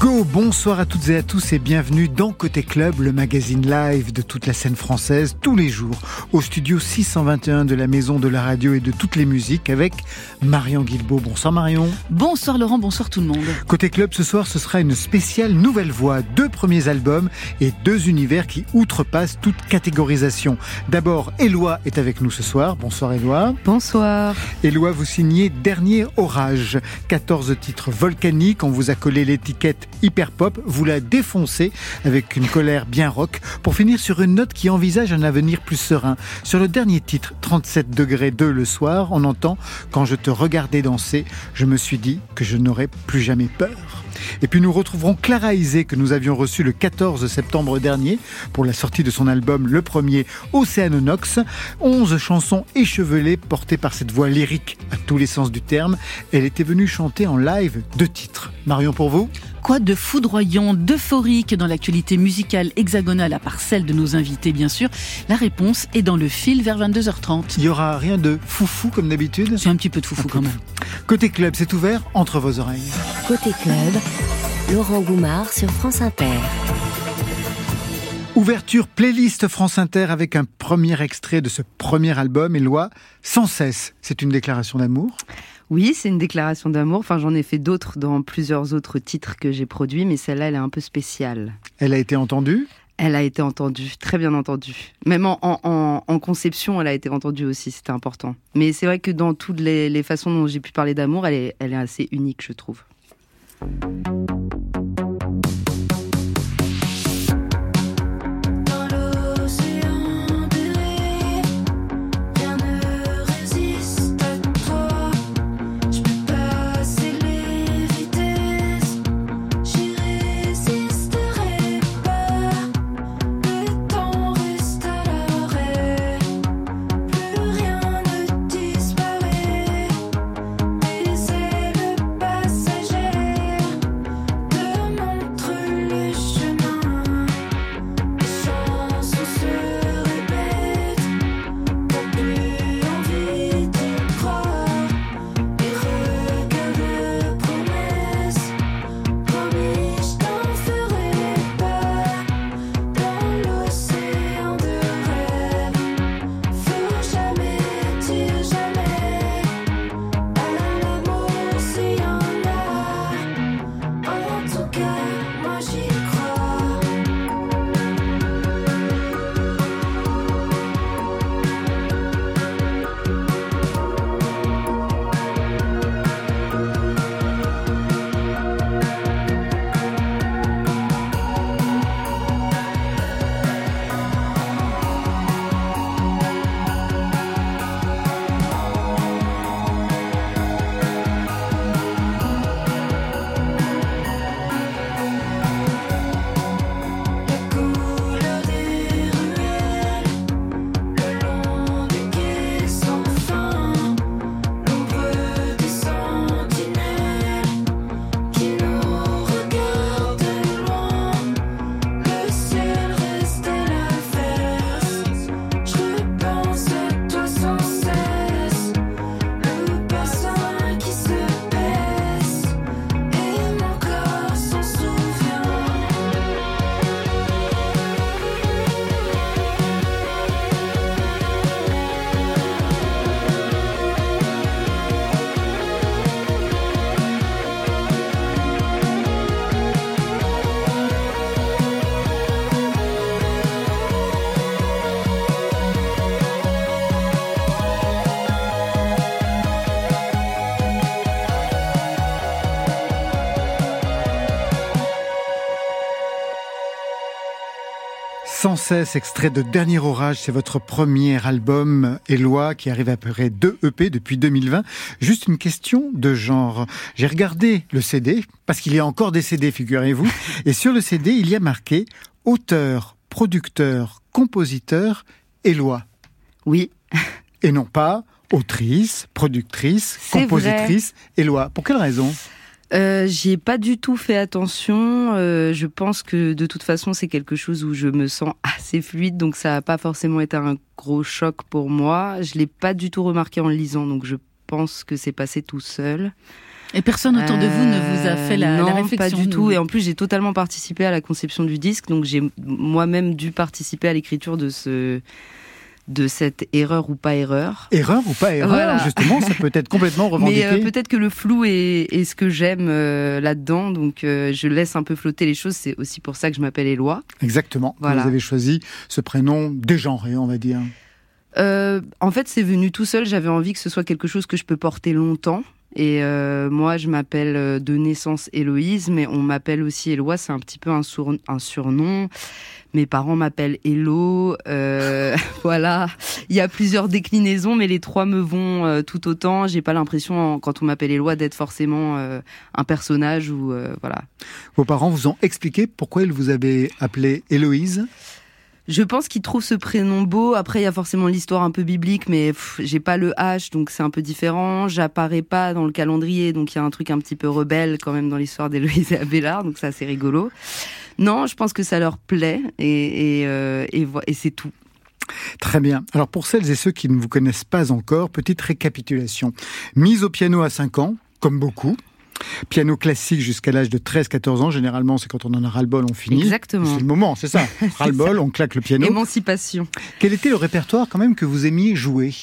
Go. Bonsoir à toutes et à tous et bienvenue dans Côté Club, le magazine live de toute la scène française, tous les jours, au studio 621 de la Maison de la Radio et de toutes les musiques avec Marion Guilbeault. Bonsoir Marion. Bonsoir Laurent, bonsoir tout le monde. Côté Club, ce soir, ce sera une spéciale Nouvelle Voix, deux premiers albums et deux univers qui outrepassent toute catégorisation. D'abord, Éloi est avec nous ce soir. Bonsoir Éloi. Bonsoir. Éloi, vous signez Dernier Orage, 14 titres volcaniques, on vous a collé l'étiquette hyper pop, vous la défoncez avec une colère bien rock pour finir sur une note qui envisage un avenir plus serein. Sur le dernier titre, 37 degrés 2 le soir, on entend Quand je te regardais danser, je me suis dit que je n'aurais plus jamais peur. Et puis nous retrouverons Clara Isé que nous avions reçu le 14 septembre dernier pour la sortie de son album le premier Océanonox. 11 chansons échevelées portées par cette voix lyrique à tous les sens du terme. Elle était venue chanter en live deux titres. Marion pour vous? Quoi de foudroyant, d'euphorique dans l'actualité musicale hexagonale à part celle de nos invités bien sûr La réponse est dans le fil vers 22h30. Il y aura rien de foufou comme d'habitude C'est un petit peu de foufou quand même. Côté club, c'est ouvert entre vos oreilles. Côté club, Laurent Goumard sur France Inter. Ouverture playlist France Inter avec un premier extrait de ce premier album, Éloi, Sans cesse. C'est une déclaration d'amour oui, c'est une déclaration d'amour. Enfin, j'en ai fait d'autres dans plusieurs autres titres que j'ai produits, mais celle-là, elle est un peu spéciale. Elle a été entendue? Elle a été entendue, très bien entendue. Même en, en, en conception, elle a été entendue aussi, c'était important. Mais c'est vrai que dans toutes les, les façons dont j'ai pu parler d'amour, elle est, elle est assez unique, je trouve. Extrait de Dernier Orage, c'est votre premier album, Éloi, qui arrive après deux EP depuis 2020. Juste une question de genre. J'ai regardé le CD, parce qu'il y a encore des CD, figurez-vous, et sur le CD, il y a marqué auteur, producteur, compositeur, Éloi. Oui. Et non pas autrice, productrice, compositrice, Éloi. Pour quelle raison? Euh, J'y ai pas du tout fait attention. Euh, je pense que de toute façon, c'est quelque chose où je me sens assez fluide, donc ça n'a pas forcément été un gros choc pour moi. Je l'ai pas du tout remarqué en le lisant, donc je pense que c'est passé tout seul. Et personne autour de vous ne vous a fait la, Euh, non, la réflexion pas du tout. Et en plus, j'ai totalement participé à la conception du disque, donc j'ai moi-même dû participer à l'écriture de ce de cette erreur ou pas erreur. Erreur ou pas erreur Voilà. Justement, ça peut être complètement revendiqué. Mais euh, peut-être que le flou est, est ce que j'aime euh, là-dedans, donc euh, je laisse un peu flotter les choses. C'est aussi pour ça que je m'appelle Éloi. Exactement. Voilà. Vous avez choisi ce prénom dégenré, on va dire. Euh, en fait, c'est venu tout seul. J'avais envie que ce soit quelque chose que je peux porter longtemps. Et euh, moi, je m'appelle euh, de naissance Héloïse, mais on m'appelle aussi Éloi. C'est un petit peu un, surnom. Mes parents m'appellent Hello. Euh, voilà. Il y a plusieurs déclinaisons, mais les trois me vont euh, tout autant. J'ai pas l'impression, quand on m'appelle Éloi, d'être forcément euh, un personnage ou voilà. Vos parents vous ont expliqué pourquoi ils vous avaient appelé Héloïse? Je pense qu'il trouve ce prénom beau. Après, il y a forcément l'histoire un peu biblique, mais j'ai pas le H, donc c'est un peu différent. J'apparais pas dans le calendrier, donc il y a un truc un petit peu rebelle quand même dans l'histoire d'Héloïse et Abélard, donc ça c'est rigolo. Non, je pense que ça leur plaît et, et, euh, et c'est tout. Très bien. Alors pour celles et ceux qui ne vous connaissent pas encore, petite récapitulation. Mise au piano à 5 ans, comme beaucoup. Piano classique jusqu'à l'âge de 13-14 ans. Généralement, c'est quand on en a ras-le-bol, on finit. Exactement. C'est le moment, c'est ça. Ras-le-bol, on claque le piano. Émancipation. Quel était le répertoire quand même que vous aimiez jouer?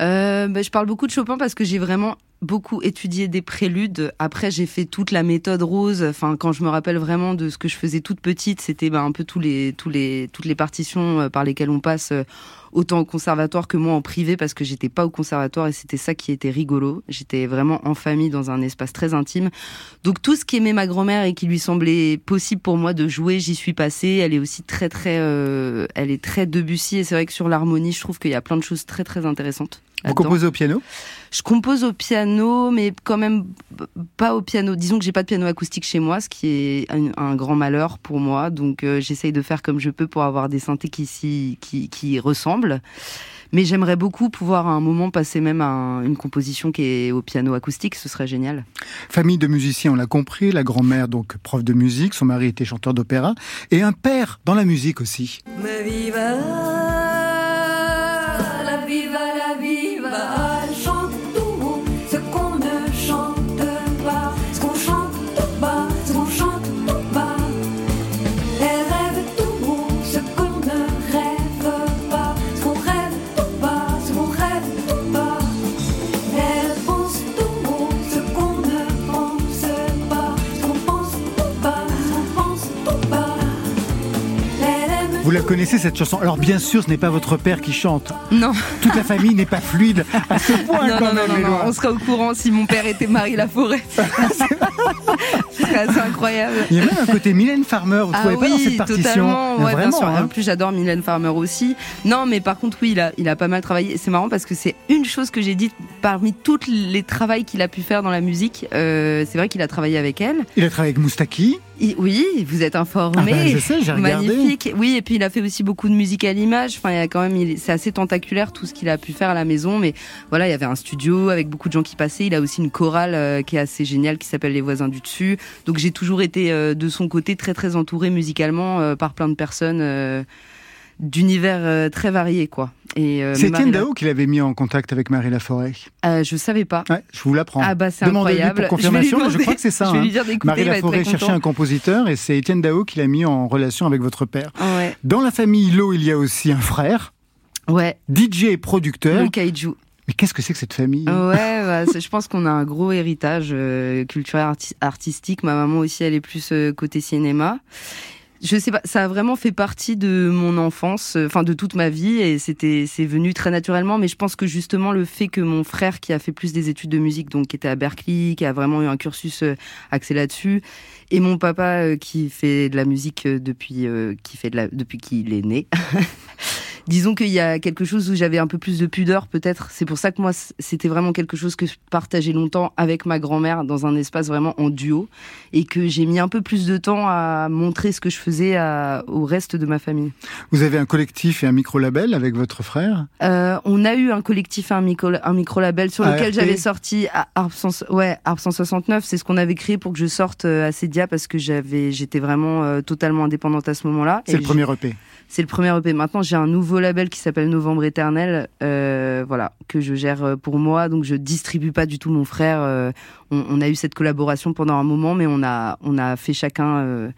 Euh, bah, je parle beaucoup de Chopin parce que j'ai vraiment beaucoup étudié des préludes. Après, j'ai fait toute la méthode rose. Enfin, quand je me rappelle vraiment de ce que je faisais toute petite, c'était bah, un peu tous les, tous les, toutes les partitions euh, par lesquelles on passe, euh, autant au conservatoire que moi en privé, parce que j'étais pas au conservatoire et c'était ça qui était rigolo. J'étais vraiment en famille dans un espace très intime. Donc tout ce qu'aimait ma grand-mère et qui lui semblait possible pour moi de jouer, j'y suis passée. Elle est aussi très très, euh, elle est très Debussy et c'est vrai que sur l'harmonie, je trouve qu'il y a plein de choses très très intéressantes. Vous composez au piano? Je compose au piano, mais quand même pas au piano. Disons que j'ai pas de piano acoustique chez moi, ce qui est un, un grand malheur pour moi. Donc euh, j'essaye de faire comme je peux pour avoir des synthés qui, s'y- qui, qui ressemblent. Mais j'aimerais beaucoup pouvoir à un moment passer même à un- une composition qui est au piano acoustique, ce serait génial. Famille de musiciens, on l'a compris. La grand-mère, donc prof de musique. Son mari était chanteur d'opéra. Et un père dans la musique aussi. Mais viva Vous la connaissez cette chanson? Alors bien sûr, ce n'est pas votre père qui chante. Non, Toute la famille n'est pas fluide à ce point non, quand non, non, même. non, non, Éloi. on serait au courant si mon père était Marie Laforêt. Ce serait assez incroyable. Il y a même un côté Mylène Farmer, vous ne trouvez pas dans cette partition? Ah totalement. Ouais, bien Vraiment, sûr. hein. En plus, j'adore Mylène Farmer aussi. Non, mais par contre, oui, il a, il a pas mal travaillé. C'est marrant parce que c'est une chose que j'ai dite parmi toutes les travails qu'il a pu faire dans la musique. Euh, c'est vrai qu'il a travaillé avec elle. Il a travaillé avec Moustaki. Il- oui, vous êtes Ah informé. ben, je sais, j'ai regardé. Magnifique. Oui, et puis il a fait aussi beaucoup de musique à l'image. Enfin, il y a quand même, c'est assez tentaculaire tout ce qu'il a pu faire à la maison. Mais voilà, il y avait un studio avec beaucoup de gens qui passaient. Il a aussi une chorale euh, qui est assez géniale qui s'appelle Les Voisins du Dessus. Donc j'ai toujours été euh, de son côté très très entourée musicalement euh, par plein de personnes euh, d'univers euh, très variés, quoi. Euh, C'est Étienne Dao qui l'avait mis en contact avec Marie Laforêt. Euh, je savais pas. Ouais, je vous l'apprends. Ah bah c'est incroyable. pour confirmation, je, demander. crois que c'est ça. Je vais hein. lui dire d'écouter. Marie Laforêt cherchait un compositeur et c'est Étienne Dao qui l'a mis en relation avec votre père. Ouais. Dans la famille Lo, il y a aussi un frère, Ouais. DJ et producteur. Le kaiju. Mais qu'est-ce que c'est que cette famille? Ouais, bah, je pense qu'on a un gros héritage euh, culturel arti- artistique. Ma maman aussi, elle est plus côté cinéma. Je sais pas, ça a vraiment fait partie de mon enfance, euh, enfin de toute ma vie, et c'était, c'est venu très naturellement. Mais je pense que justement le fait que mon frère, qui a fait plus des études de musique, donc qui était à Berkeley, qui a vraiment eu un cursus euh, axé là-dessus, et mon papa euh, qui fait de la musique depuis, euh, qui fait de la, depuis qu'il est né. disons qu'il y a quelque chose où j'avais un peu plus de pudeur peut-être. C'est pour ça que moi c'était vraiment quelque chose que je partageais longtemps avec ma grand-mère dans un espace vraiment en duo et que j'ai mis un peu plus de temps à montrer ce que je faisais à, au reste de ma famille. Vous avez un collectif et un micro-label avec votre frère? Euh, On a eu un collectif et un micro, un micro-label sur lequel j'avais sorti Arp, ouais, Arp 169. C'est ce qu'on avait créé pour que je sorte euh, à Cedia parce que j'avais, j'étais vraiment euh, totalement indépendante à ce moment-là. C'est le premier EP. C'est le premier EP. Maintenant, j'ai un nouveau label qui s'appelle Novembre Éternel, euh, voilà, que je gère euh, pour moi. Donc, je distribue pas du tout mon frère. Euh, on, on, a eu cette collaboration pendant un moment, mais on a, on a fait chacun euh,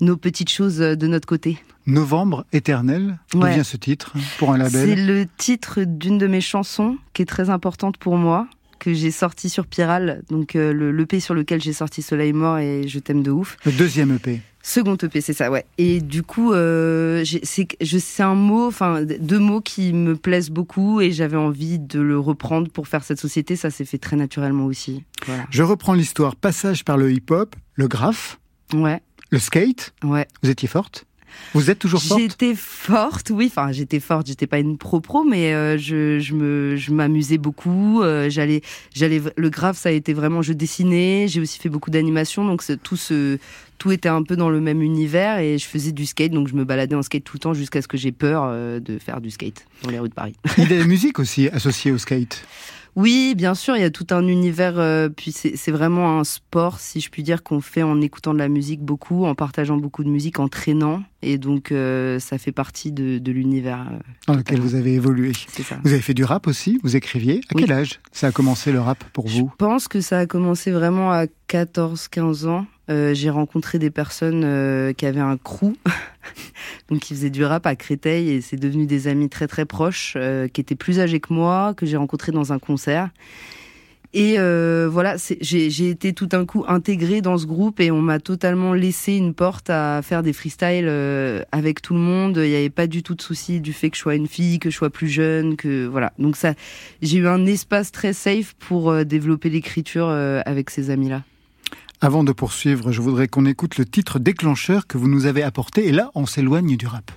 nos petites choses de notre côté. Novembre Éternel, d'où Ouais. vient ce titre pour un C'est label le titre d'une de mes chansons qui est très importante pour moi, que j'ai sorti sur Piral, donc euh, le l'EP sur lequel j'ai sorti Soleil mort et Je t'aime de ouf. Le deuxième EP. Second EP, c'est ça, ouais. Et du coup, euh, c'est un mot, enfin deux mots qui me plaisent beaucoup et j'avais envie de le reprendre pour faire cette société. Ça s'est fait très naturellement aussi. Voilà. Je reprends l'histoire. Passage par le hip-hop, le graphe, Ouais, le skate. ouais. Vous étiez forte? Vous êtes toujours forte? J'étais forte, oui. Enfin, j'étais forte. J'étais pas une pro pro, mais euh, je, je me, je m'amusais beaucoup. euh, j'allais, j'allais. Le graphe, ça a été vraiment. Je dessinais. J'ai aussi fait beaucoup d'animation, donc c'est- tout ce, tout était un peu dans le même univers et je faisais du skate. Donc je me baladais en skate tout le temps jusqu'à ce que j'ai peur euh, de faire du skate dans les rues de Paris. Il y a la musique aussi associée au skate? Oui, bien sûr, il y a tout un univers. euh, puis c'est vraiment un sport, si je puis dire, qu'on fait en écoutant de la musique beaucoup, en partageant beaucoup de musique, en traînant. Et donc, euh, ça fait partie de, de l'univers. euh, dans lequel vous avez évolué. ça. Vous avez fait du rap aussi, vous écriviez. À Oui. quel âge ça a commencé le rap pour Je vous? pense que ça a commencé vraiment à 14-15 ans. Euh, j'ai rencontré des personnes euh, qui avaient un crew, donc qui faisaient du rap à Créteil, et c'est devenu des amis très très proches, euh, qui étaient plus âgés que moi, que j'ai rencontrés dans un concert. Et voilà, j'ai été tout d'un coup intégrée dans ce groupe et on m'a totalement laissé une porte à faire des freestyles avec tout le monde. Il n'y avait pas du tout de souci du fait que je sois une fille, que je sois plus jeune, que voilà. Donc ça, j'ai eu un espace très safe pour développer l'écriture avec ces amis-là. Avant de poursuivre, je voudrais qu'on écoute le titre déclencheur que vous nous avez apporté. Et là, on s'éloigne du rap.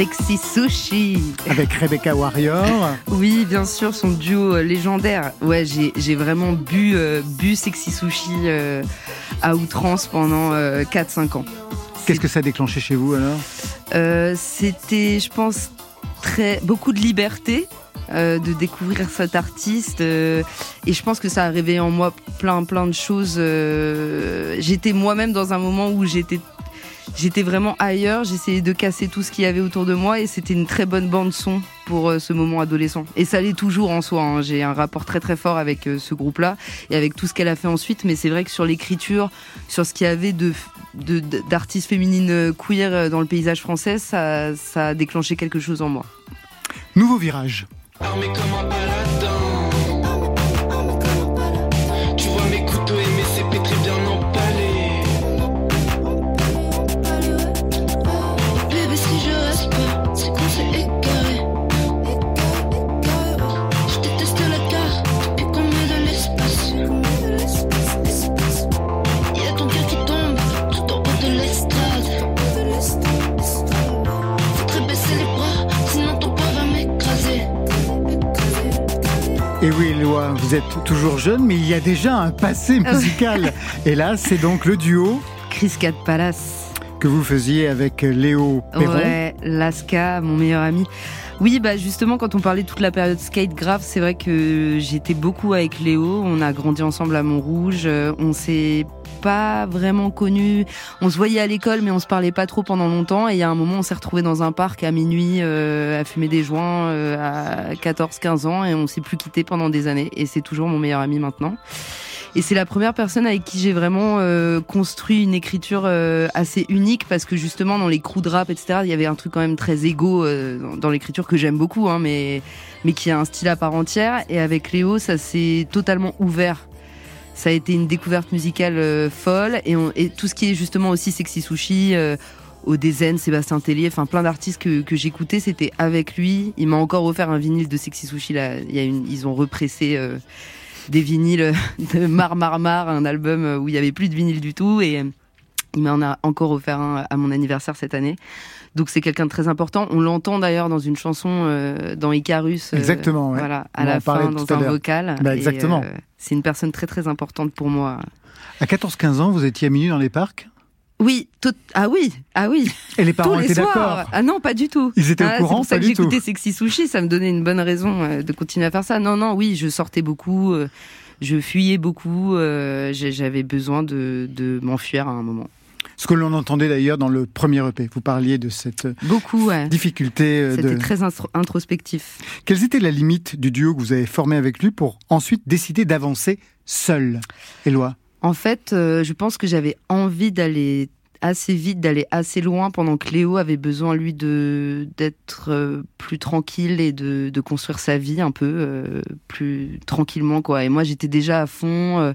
Sexy Sushi. Avec Rebecca Warrior. Oui, bien sûr, son duo euh, légendaire. Ouais, j'ai vraiment bu euh, bu Sexy Sushi euh, à outrance pendant euh, 4-5 ans. Qu'est-ce que ça a déclenché chez vous alors? C'était, je pense, très beaucoup de liberté. euh, de découvrir cet artiste euh, et je pense que ça a réveillé en moi plein plein de choses euh, j'étais moi-même dans un moment où j'étais j'étais vraiment ailleurs j'essayais de casser tout ce qu'il y avait autour de moi et c'était une très bonne bande son pour euh, ce moment adolescent et ça l'est toujours en soi hein. j'ai un rapport très très fort avec euh, ce groupe là et avec tout ce qu'elle a fait ensuite mais c'est vrai que sur l'écriture sur ce qu'il y avait de d'artistes féminines euh, queer dans le paysage français, ça, ça a déclenché quelque chose en moi. Nouveau virage. Armé comme un paladin. Oui, Éloi, vous êtes toujours jeune, mais il y a déjà un passé musical. Et là, c'est donc le duo Chris Cat Palace. que vous faisiez avec Léo Perron. Ouais, Laska, mon meilleur ami. Oui, bah justement, quand on parlait de toute la période skate grave, c'est vrai que j'étais beaucoup avec Léo. On a grandi ensemble à Montrouge. euh, On s'est pas vraiment connus. On se voyait à l'école, mais on se parlait pas trop pendant longtemps. Et il y a un moment, on s'est retrouvés dans un parc à minuit euh, à fumer des joints euh, à 14-15 ans et on s'est plus quitté pendant des années. Et c'est toujours mon meilleur ami maintenant. Et c'est la première personne avec qui j'ai vraiment euh, construit une écriture euh, assez unique parce que justement dans les crews de rap, etc., il y avait un truc quand même très égo euh, dans, l'écriture que j'aime beaucoup, hein, mais, mais qui a un style à part entière. Et avec Léo, ça s'est totalement ouvert. Ça a été une découverte musicale euh, folle et, on- et tout ce qui est justement aussi Sexy Sushi, euh, Odezen, Sébastien Tellier, enfin plein d'artistes que, que j'écoutais, c'était avec lui. Il m'a encore offert un vinyle de Sexy Sushi. Là, il y a une, ils ont repressé euh, des vinyles de Mar Mar Mar, un album où il y avait plus de vinyle du tout et euh, il m'en a encore offert un à mon anniversaire cette année. Donc c'est quelqu'un de très important. On l'entend d'ailleurs dans une chanson euh, dans Icarus. euh, Exactement, ouais. Voilà, On à la en parlait fin dans un vocal. Bah, exactement. euh, c'est une personne très très importante pour moi. À 14-15 ans, vous étiez à minuit dans les parcs? Oui, tout... ah oui, ah oui. et les parents Tous les étaient d'accord? Ah non, pas du tout. Ils étaient Ah, au courant, pour ça pas que du tout? j'écoutais Sexy Sushi, ça me donnait une bonne raison de continuer à faire ça. Non, non, oui, je sortais beaucoup, je fuyais beaucoup, j'avais besoin de, de m'enfuir à un moment. Ce que l'on entendait d'ailleurs dans le premier EP. Vous parliez de cette euh, Beaucoup, ouais. difficulté euh, C'était de... très introspectif. Quelles étaient la limite du duo que vous avez formé avec lui pour ensuite décider d'avancer seul Éloi? En fait, euh, je pense que j'avais envie d'aller assez vite, d'aller assez loin pendant que Léo avait besoin, lui, de d'être euh, plus tranquille et de, de construire sa vie un peu euh, plus tranquillement, quoi. Et moi, j'étais déjà à fond.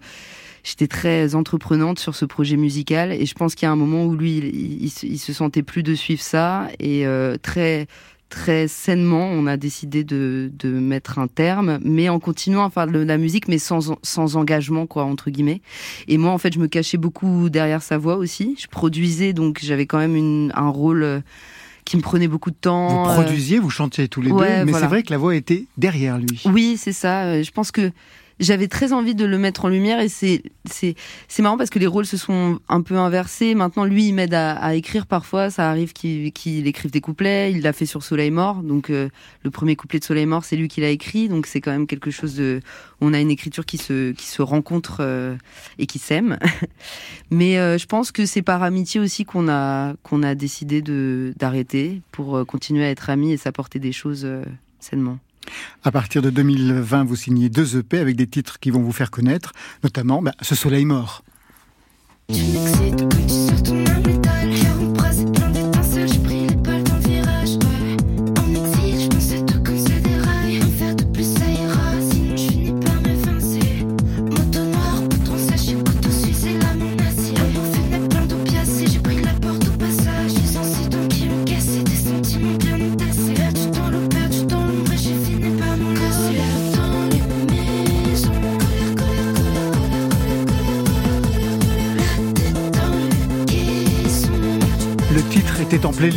J'étais très entreprenante sur ce projet musical et je pense qu'il y a un moment où lui, il, il se- il se sentait plus de suivre ça et euh, très très sainement, on a décidé de, de mettre un terme, mais en continuant à faire de la musique, mais sans, sans engagement, quoi, entre guillemets. Et moi, en fait, je me cachais beaucoup derrière sa voix aussi. Je produisais, donc j'avais quand même une, un rôle euh, qui me prenait beaucoup de temps. Vous euh, produisiez, vous chantiez tous les ouais, deux, mais voilà. c'est vrai que la voix était derrière lui. Oui, c'est ça. Euh, Je pense que j'avais très envie de le mettre en lumière et c'est c'est c'est marrant parce que les rôles se sont un peu inversés. Maintenant, lui, il m'aide à, à écrire parfois. Ça arrive qu'il qu'il écrive des couplets. Il l'a fait sur Soleil mort. Donc euh, le premier couplet de Soleil mort, c'est lui qui l'a écrit. Donc c'est quand même quelque chose de. On a une écriture qui se qui se rencontre euh, et qui s'aime. Mais euh, je pense que c'est par amitié aussi qu'on a qu'on a décidé de d'arrêter pour euh, continuer à être amis et s'apporter des choses euh, sainement. À partir de 2020, vous signez deux EP avec des titres qui vont vous faire connaître, notamment bah, Ce soleil mort.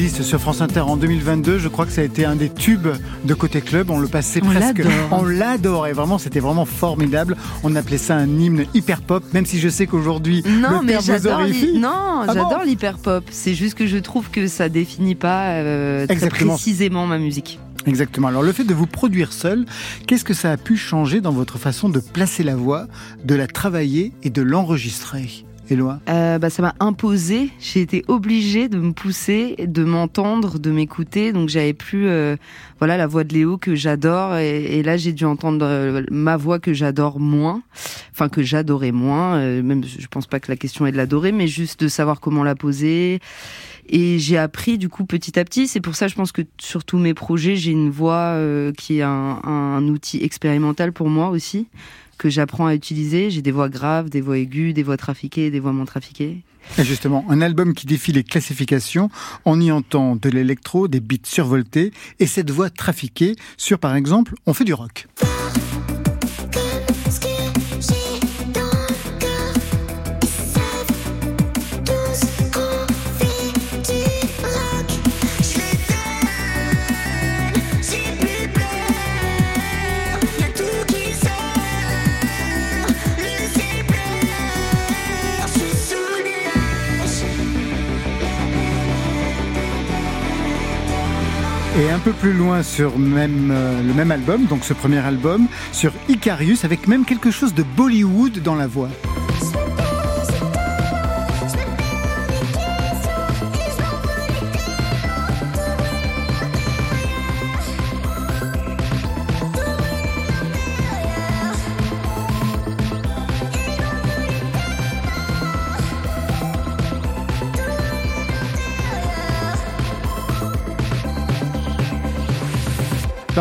Sur France Inter en 2022. Je crois que ça a été un des tubes de Côté Club. On le passait On presque. On l'adorait. Vraiment, c'était vraiment formidable. On appelait ça un hymne hyper pop, même si je sais qu'aujourd'hui, Non, le mais j'adore non, bon j'adore l'hyper pop. C'est juste que je trouve que ça définit pas euh, très précisément ma musique. Exactement. Alors, le fait de vous produire seul, qu'est-ce que ça a pu changer dans votre façon de placer la voix, de la travailler et de l'enregistrer? Éloi Euh, bah, ça m'a imposé. J'ai été obligée de me pousser, de m'entendre, de m'écouter. Donc j'avais plus, euh, voilà, la voix de Léo que j'adore. Et, et là, j'ai dû entendre euh, ma voix que j'adore moins, enfin que j'adorais moins. Euh, même, je pense pas que la question est de l'adorer, mais juste de savoir comment la poser. Et j'ai appris du coup petit à petit. C'est pour ça, je pense que sur tous mes projets, j'ai une voix euh, qui est un, outil expérimental pour moi aussi que j'apprends à utiliser. J'ai des voix graves, des voix aiguës, des voix trafiquées, des voix moins trafiquées. Justement, un album qui défie les classifications, on y entend de l'électro, des beats survoltés et cette voix trafiquée sur, par exemple, On fait du rock. Plus loin sur même, euh, le même album, donc ce premier album, sur Icarius, avec même quelque chose de Bollywood dans la voix.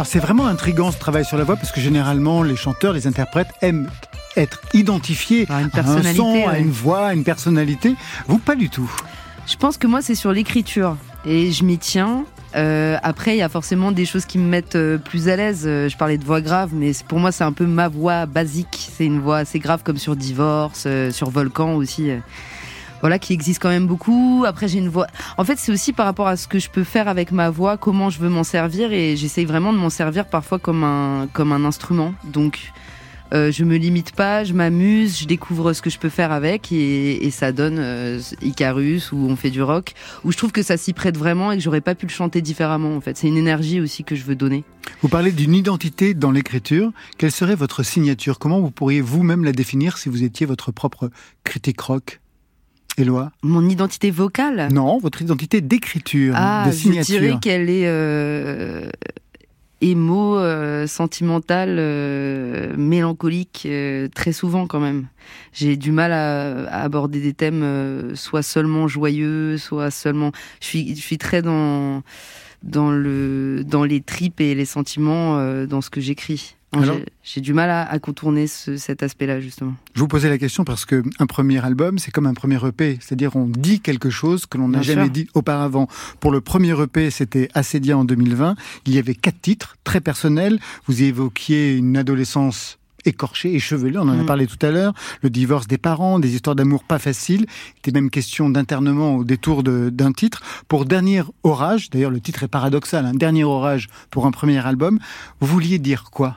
C'est vraiment intriguant ce travail sur la voix parce que généralement les chanteurs, les interprètes aiment être identifiés À une à un son, à une voix, à une personnalité. Vous pas du tout. Je pense que moi, c'est sur l'écriture. Et je m'y tiens. Euh, après, il y a forcément des choses qui me mettent euh, plus à l'aise. Euh, je parlais de voix grave, mais pour moi, c'est un peu ma voix basique. C'est une voix assez grave, comme sur Divorce, sur Volcan aussi. Voilà, qui existe quand même beaucoup. Après, j'ai une voix. En fait, c'est aussi par rapport à ce que je peux faire avec ma voix, comment je veux m'en servir, et j'essaye vraiment de m'en servir parfois comme un comme un instrument. Donc, euh, je me limite pas, je m'amuse, je découvre ce que je peux faire avec, et, et ça donne euh, Icarus où on fait du rock, où je trouve que ça s'y prête vraiment et que j'aurais pas pu le chanter différemment. En fait, c'est une énergie aussi que je veux donner. Vous parlez d'une identité dans l'écriture. Quelle serait votre signature? Comment vous pourriez vous-même la définir si vous étiez votre propre critique rock? Éloi Mon identité vocale. Non, votre identité d'écriture, Ah, de je signature. dirais qu'elle est euh, émo, euh, sentimentale, euh, mélancolique, très souvent quand même. J'ai du mal à, à aborder des thèmes soit seulement joyeux, soit seulement. Je suis, je suis très dans dans le dans les tripes et les sentiments dans ce que j'écris. J'ai- du mal à, à contourner ce- cet aspect-là justement. Je vous posais la question parce que un premier album, c'est comme un premier EP, c'est-à-dire on dit quelque chose que l'on n'a jamais sûr. dit auparavant. Pour le premier EP, c'était Assédia en 2020. Il y avait quatre titres très personnels. Vous y évoquiez une adolescence écorchée, échevelée, on en a Mm. parlé tout à l'heure, le divorce des parents, des histoires d'amour pas faciles. Il était même question d'internement au détour d'un titre. Pour Dernier Orage, d'ailleurs le titre est paradoxal, un Dernier Orage pour un premier album, vous vouliez dire quoi?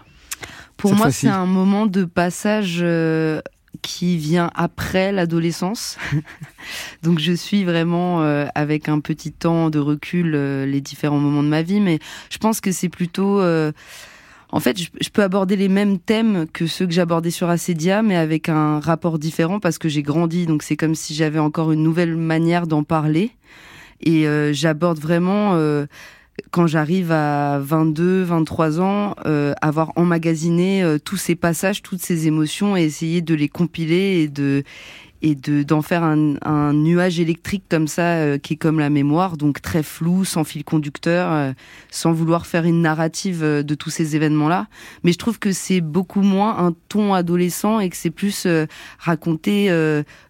Pour moi, c'est un moment de passage euh, qui vient après l'adolescence. Donc, je suis vraiment euh, avec un petit temps de recul euh, les différents moments de ma vie, mais je pense que c'est plutôt. euh, en fait, je, je peux aborder les mêmes thèmes que ceux que j'abordais sur Assedia, mais avec un rapport différent parce que j'ai grandi. Donc, c'est comme si j'avais encore une nouvelle manière d'en parler. Et euh, j'aborde vraiment. Quand j'arrive à 22, 23 ans, euh, avoir emmagasiné euh, tous ces passages, toutes ces émotions et essayer de les compiler et de et de d'en faire un, nuage électrique comme ça euh, qui est comme la mémoire, donc très flou, sans fil conducteur, sans vouloir faire une narrative de tous ces événements-là. Mais je trouve que c'est beaucoup moins un ton adolescent et que c'est plus raconter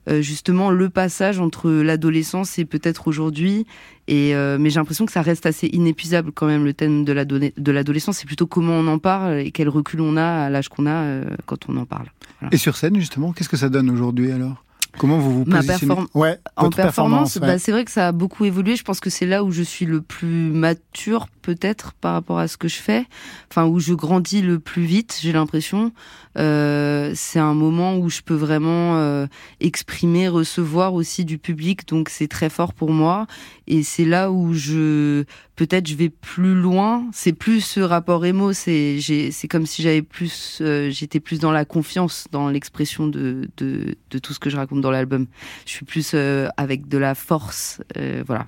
justement le passage entre l'adolescence et peut-être aujourd'hui. Et euh, mais j'ai l'impression que ça reste assez inépuisable quand même le thème de l'adolescence. C'est plutôt comment on en parle et quel recul on a à l'âge qu'on a euh, quand on en parle. Et sur scène, justement, qu'est-ce que ça donne aujourd'hui alors? Comment vous vous Ma positionnez perform- Ouais, En performance, ouais. bah, c'est vrai que ça a beaucoup évolué. Je pense que c'est là où je suis le plus mature, peut-être, par rapport à ce que je fais. Enfin, où je grandis le plus vite, j'ai l'impression. Euh, c'est un moment où je peux vraiment euh, exprimer, recevoir aussi du public. Donc, c'est très fort pour moi. Et c'est là où je, peut-être, je vais plus loin. C'est plus ce rapport émo. C'est, comme si j'avais plus, euh, j'étais plus dans la confiance, dans l'expression de, de, de tout ce que je raconte dans l'album. Je suis plus euh, avec de la force, euh, voilà.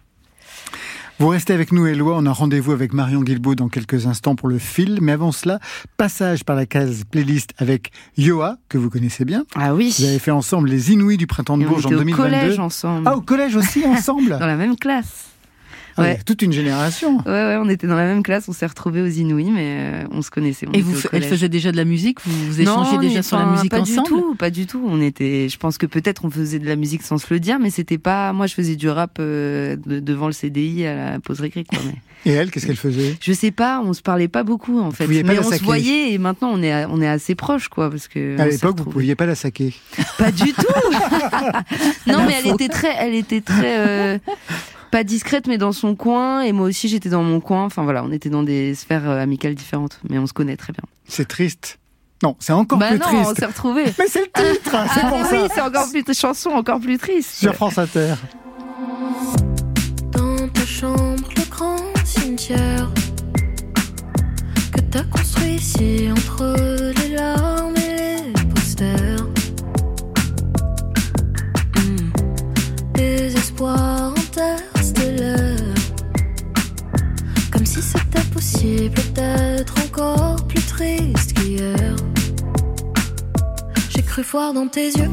Vous restez avec nous, Éloi. On a rendez-vous avec Marion Guilbault dans quelques instants pour le fil. Mais avant cela, passage par la case playlist avec Yoa, que vous connaissez bien. Ah oui. Vous avez fait ensemble les Inouïs du printemps de Bourges en était au 2022. collège ensemble, Ah, au collège aussi, ensemble dans la même classe. Ah, ouais. Toute une génération. Ouais, ouais, on était dans la même classe, on s'est retrouvés aux Inouïs, mais euh, on se connaissait. on Et vous, elle faisait déjà de la musique? Vous, vous échangez Non, déjà sur la musique pas ensemble? du tout, pas du tout. On était, je pense que peut-être on faisait de la musique sans se le dire, mais c'était pas. Moi, je faisais du rap euh, de- devant le CDI à la pause récré, quoi. Mais Et elle, qu'est-ce qu'elle faisait? Je sais pas, on se parlait pas beaucoup en fait, pas mais on se voyait et maintenant on est, on est assez proches, quoi, parce que. À l'époque, vous pouviez pas la saquer. Pas du tout. non, mais elle était très, elle était très euh, pas discrète, mais dans son coin. Et moi aussi, j'étais dans mon coin. Enfin voilà, on était dans des sphères euh, amicales différentes, mais on se connaît très bien. C'est triste. Non, c'est encore bah plus non, on triste. s'est retrouvés. Mais c'est le titre, c'est Ah, pour mais ça. oui, c'est encore plus chanson, encore plus triste. Sur France Inter. Tes yeux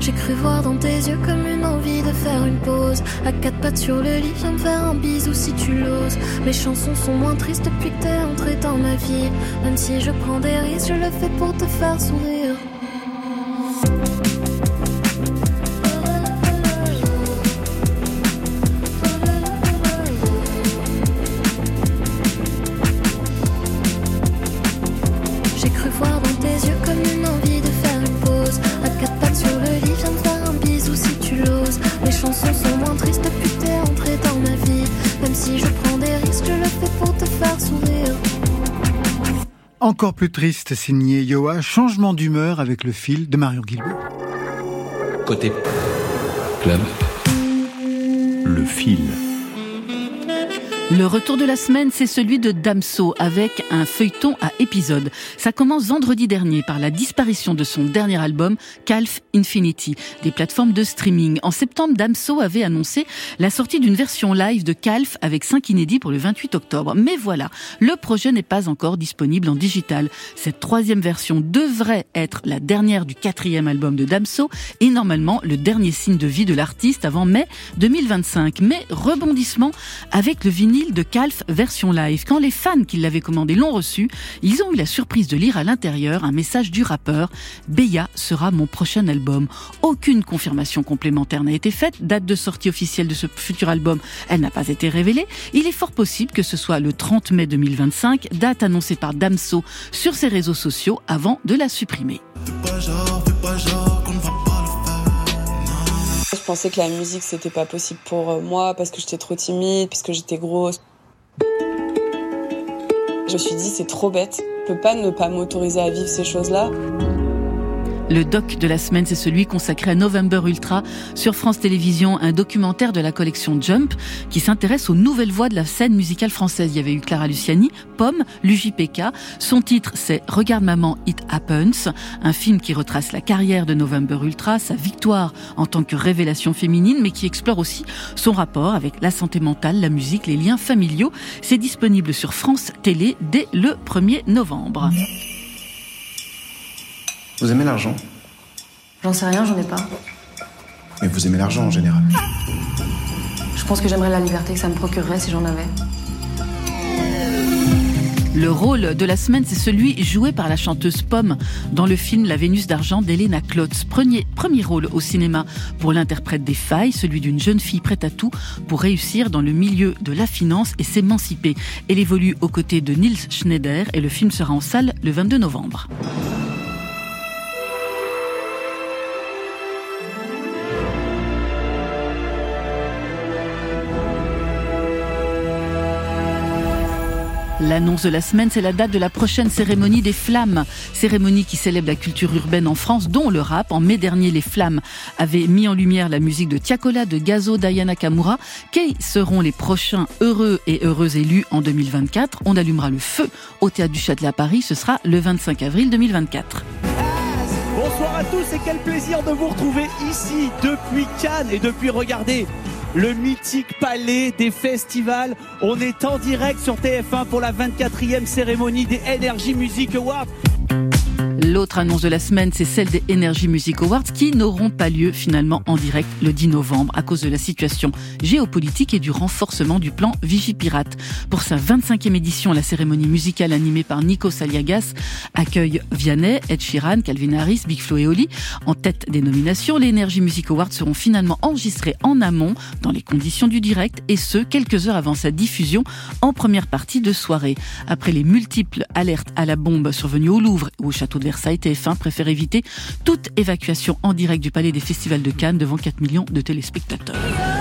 J'ai cru voir dans tes yeux comme une envie de faire une pause, à quatre pattes sur le lit, viens me faire un bisou si tu l'oses. Mes chansons sont moins tristes depuis que t'es entré dans ma vie, même si je prends des risques, je le fais pour te faire sourire. Encore plus triste, signé Yoa, changement d'humeur avec le fil de Marion Guilbault. Côté club, le fil. Le retour de la semaine, c'est celui de Damso avec un feuilleton à épisodes. Ça commence vendredi dernier par la disparition de son dernier album, Calf Infinity, des plateformes de streaming. En septembre, Damso avait annoncé la sortie d'une version live de Calf avec 5 inédits pour le 28 octobre. Mais voilà, le projet n'est pas encore disponible en digital. Cette troisième version devrait être la dernière du quatrième album de Damso et normalement le dernier signe de vie de l'artiste avant mai 2025. Mais rebondissement avec le vinyle de Calf version live. Quand les fans qui l'avaient commandé l'ont reçu, ils ont eu la surprise de lire à l'intérieur un message du rappeur Beya sera mon prochain album. Aucune confirmation complémentaire n'a été faite. Date de sortie officielle de ce futur album, elle n'a pas été révélée. Il est fort possible que ce soit le 30 mai 2025, date annoncée par Damso sur ses réseaux sociaux avant de la supprimer. Je pensais que la musique c'était pas possible pour euh, moi parce que j'étais trop timide, parce que j'étais grosse. Je me suis dit c'est trop bête, je peux pas ne pas m'autoriser à vivre ces choses-là. Le doc de la semaine, c'est celui consacré à November Ultra sur France Télévisions, un documentaire de la collection Jump qui s'intéresse aux nouvelles voix de la scène musicale française. Il y avait eu Clara Luciani, Pomme, l'UJPK. Son titre, c'est Regarde maman, It Happens, un film qui retrace la carrière de November Ultra, sa victoire en tant que révélation féminine, mais qui explore aussi son rapport avec la santé mentale, la musique, les liens familiaux. C'est disponible sur France Télé dès le 1er novembre. Vous aimez l'argent J'en sais rien, j'en ai pas. Mais vous aimez l'argent en général. Je pense que j'aimerais la liberté que ça me procurerait si j'en avais. Le rôle de la semaine, c'est celui joué par la chanteuse Pomme dans le film La Vénus d'argent d'Elena Klotz. Premier, premier rôle au cinéma pour l'interprète des failles, celui d'une jeune fille prête à tout pour réussir dans le milieu de la finance et s'émanciper. Elle évolue aux côtés de Nils Schneider et le film sera en salle le 22 novembre. L'annonce de la semaine, c'est la date de la prochaine cérémonie des Flammes. Cérémonie qui célèbre la culture urbaine en France, dont le rap. En mai dernier, les Flammes avaient mis en lumière la musique de Tiakola, de Gazo, d'Ayana Kamura. Qui seront les prochains heureux et heureux élus en 2024 On allumera le feu au Théâtre du Châtelet à Paris. Ce sera le 25 avril 2024. Bonsoir à tous et quel plaisir de vous retrouver ici depuis Cannes et depuis, regardez, le mythique palais des festivals. On est en direct sur TF1 pour la 24e cérémonie des Energy Music Awards. L'autre annonce de la semaine, c'est celle des Energy Music Awards qui n'auront pas lieu finalement en direct le 10 novembre à cause de la situation géopolitique et du renforcement du plan Vigipirate. Pour sa 25e édition, la cérémonie musicale animée par Nico Saliagas accueille Vianney, Ed Sheeran, Calvin Harris, Big Flo et Oli. En tête des nominations, les Energy Music Awards seront finalement enregistrés en amont dans les conditions du direct et ce, quelques heures avant sa diffusion en première partie de soirée. Après les multiples alertes à la bombe survenues au Louvre ou au château de Versailles, TF1 préfère éviter toute évacuation en direct du palais des festivals de Cannes devant 4 millions de téléspectateurs.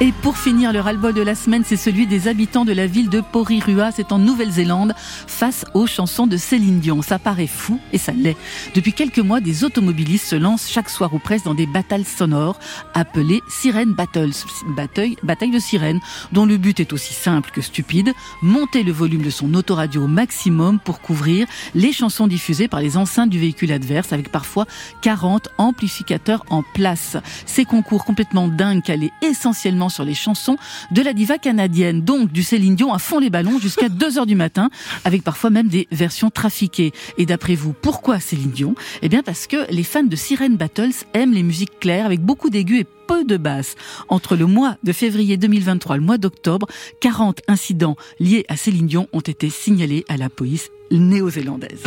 Et pour finir, leur album de la semaine, c'est celui des habitants de la ville de Porirua, c'est en Nouvelle-Zélande, face aux chansons de Céline Dion. Ça paraît fou, et ça l'est. Depuis quelques mois, des automobilistes se lancent chaque soir ou presque dans des batailles sonores appelées Sirène Battles, bataille, bataille de sirènes, dont le but est aussi simple que stupide, monter le volume de son autoradio au maximum pour couvrir les chansons diffusées par les enceintes du véhicule adverse, avec parfois 40 amplificateurs en place. Ces concours complètement dingues calés essentiellement sur les chansons de la diva canadienne, donc du Céline Dion à fond les ballons jusqu'à 2 heures du matin, avec parfois même des versions trafiquées. Et d'après vous, pourquoi Céline Dion? Eh bien parce que les fans de Sirène Battles aiment les musiques claires avec beaucoup d'aigus et peu de basses. Entre le mois de février 2023 et le mois d'octobre, 40 incidents liés à Céline Dion ont été signalés à la police néo-zélandaise.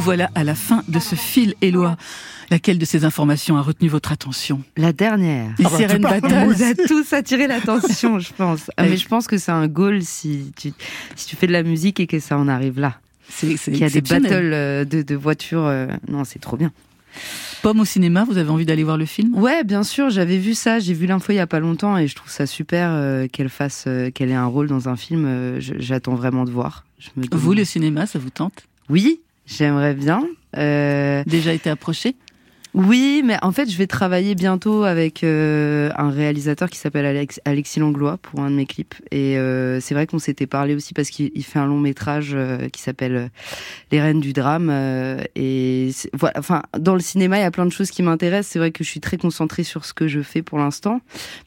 Nous voilà à la fin de ce fil Éloi. Laquelle de ces informations a retenu votre attention? La dernière. Les Ah bah, sirènes Vous a tous attiré l'attention, je pense. Ah, mais je pense que c'est un goal si tu, si tu fais de la musique et que ça en arrive là. C'est c'est Qu'il y a des battles euh, de, de voitures. euh, Non, c'est trop bien. Pomme au cinéma, vous avez envie d'aller voir le film? Ouais, bien sûr, j'avais vu ça, j'ai vu l'info il y a pas longtemps et je trouve ça super euh, qu'elle fasse, euh, qu'elle ait un rôle dans un film. euh, J'attends vraiment de voir. Je me demande- Vous, le cinéma, ça vous tente? Oui, j'aimerais bien. Euh, Déjà été approché Oui, mais en fait, je vais travailler bientôt avec euh, un réalisateur qui s'appelle Alex, Alexis Langlois pour un de mes clips. Et euh, c'est vrai qu'on s'était parlé aussi parce qu'il il fait un long métrage euh, qui s'appelle Les Reines du drame. euh, et voilà, enfin, dans le cinéma, il y a plein de choses qui m'intéressent. C'est vrai que je suis très concentrée sur ce que je fais pour l'instant,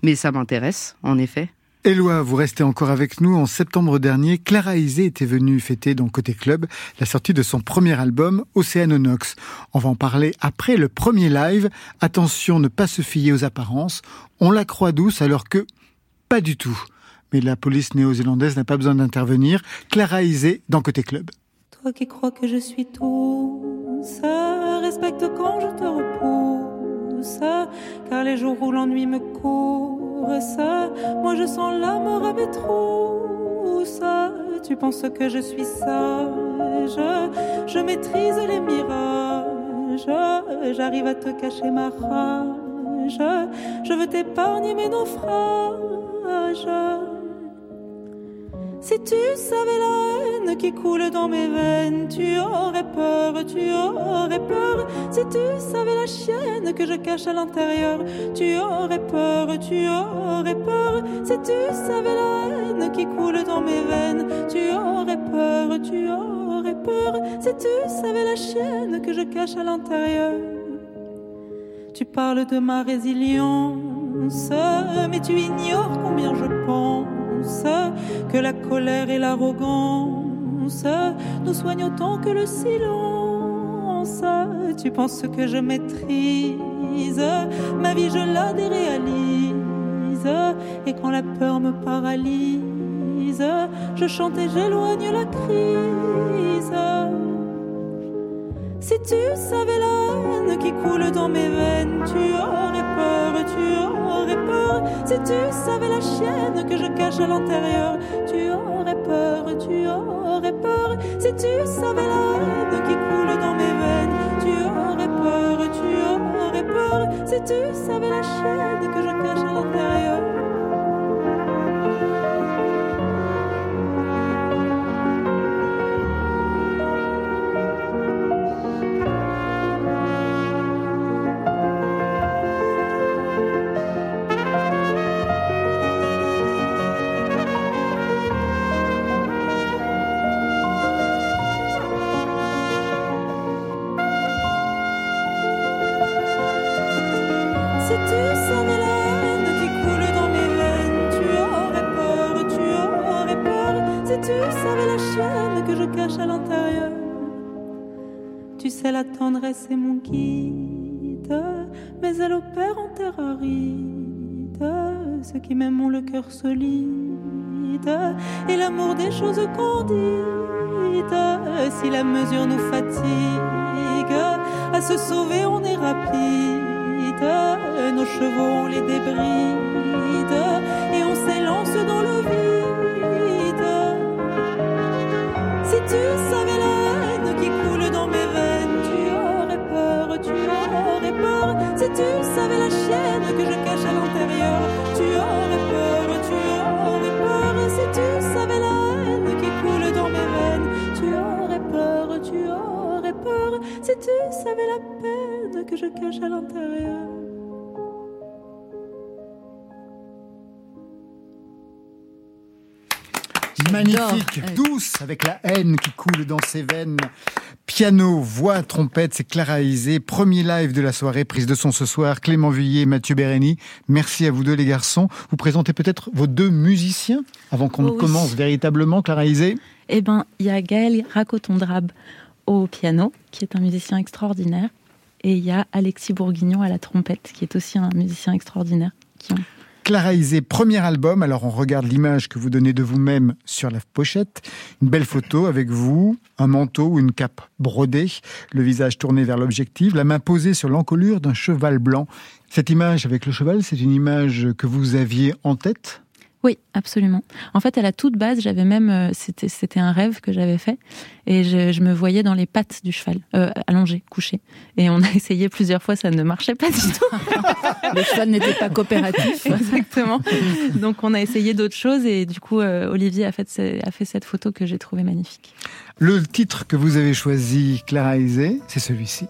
mais ça m'intéresse, en effet. Éloi, vous restez encore avec nous. En septembre dernier, Clara Isé était venue fêter dans Côté Club la sortie de son premier album, Océanonox. On va en parler après le premier live. Attention, ne pas se fier aux apparences. On la croit douce alors que pas du tout. Mais la police néo-zélandaise n'a pas besoin d'intervenir. Clara Isé dans Côté Club. Toi qui crois que je suis ça respecte quand je te repousse, car les jours où l'ennui me court, ça, moi je sens la mort à mes trousses. Tu penses que je suis sage, je maîtrise les mirages, j'arrive à te cacher ma rage, je veux t'épargner mes naufrages. Si tu savais la haine qui coule dans mes veines, tu aurais peur, tu aurais peur. Si tu savais la chienne que je cache à l'intérieur, tu aurais peur, tu aurais peur. Si tu savais la haine qui coule dans mes veines, tu aurais peur, tu aurais peur. Si tu savais la chienne que je cache à l'intérieur. Tu parles de ma résilience, mais tu ignores combien je pense que la colère et l'arrogance nous soignent autant que le silence. Tu penses que je maîtrise ma vie, je la déréalise. Et quand la peur me paralyse, je chante et j'éloigne la crise. Si tu savais la haine qui coule dans mes veines, tu aurais peur, tu aurais peur. Si tu savais la chienne que je cache à l'intérieur, tu aurais peur, tu aurais peur. Si tu savais la haine qui coule dans mes veines, tu aurais peur, tu aurais peur. Si tu savais la chienne que je cache à l'intérieur. Est mon guide, mais elle opère en terre aride. Ceux qui m'aiment ont le cœur solide et l'amour des choses candides. Si la mesure nous fatigue, à se sauver on est rapide. Nos chevaux on les débride et on s'élance dans le vide. Si tu savais tu savais la chienne que je cache à l'intérieur, tu aurais peur, tu aurais peur. Si tu savais la haine qui coule dans mes veines, tu aurais peur, tu aurais peur. Si tu savais la peine que je cache à l'intérieur. Magnifique, douce, avec la haine qui coule dans ses veines. Piano, voix, trompette, c'est Clara Isé. Premier live de la soirée, prise de son ce soir. Clément Vuillet et Mathieu Bérény. Merci à vous deux, les garçons. Vous présentez peut-être vos deux musiciens avant qu'on Oh oui. commence véritablement, Clara Isé Eh ben, il y a Gaël Racotondrabe au piano, qui est un musicien extraordinaire, et il y a Alexis Bourguignon à la trompette, qui est aussi un musicien extraordinaire. Qui ont... Clara Isé, premier album. Alors on regarde l'image que vous donnez de vous-même sur la pochette. Une belle photo avec vous, un manteau ou une cape brodée, le visage tourné vers l'objectif, la main posée sur l'encolure d'un cheval blanc. Cette image avec le cheval, c'est une image que vous aviez en tête? Oui, absolument. En fait, à la toute base, j'avais même, euh, c'était, c'était un rêve que j'avais fait, et je, je me voyais dans les pattes du cheval, euh, allongé, couché. Et on a essayé plusieurs fois, ça ne marchait pas du tout. Le cheval n'était pas coopératif. Exactement. Donc on a essayé d'autres choses, et du coup, euh, Olivier a fait, a fait cette photo que j'ai trouvée magnifique. Le titre que vous avez choisi, Clara Isé, c'est celui-ci.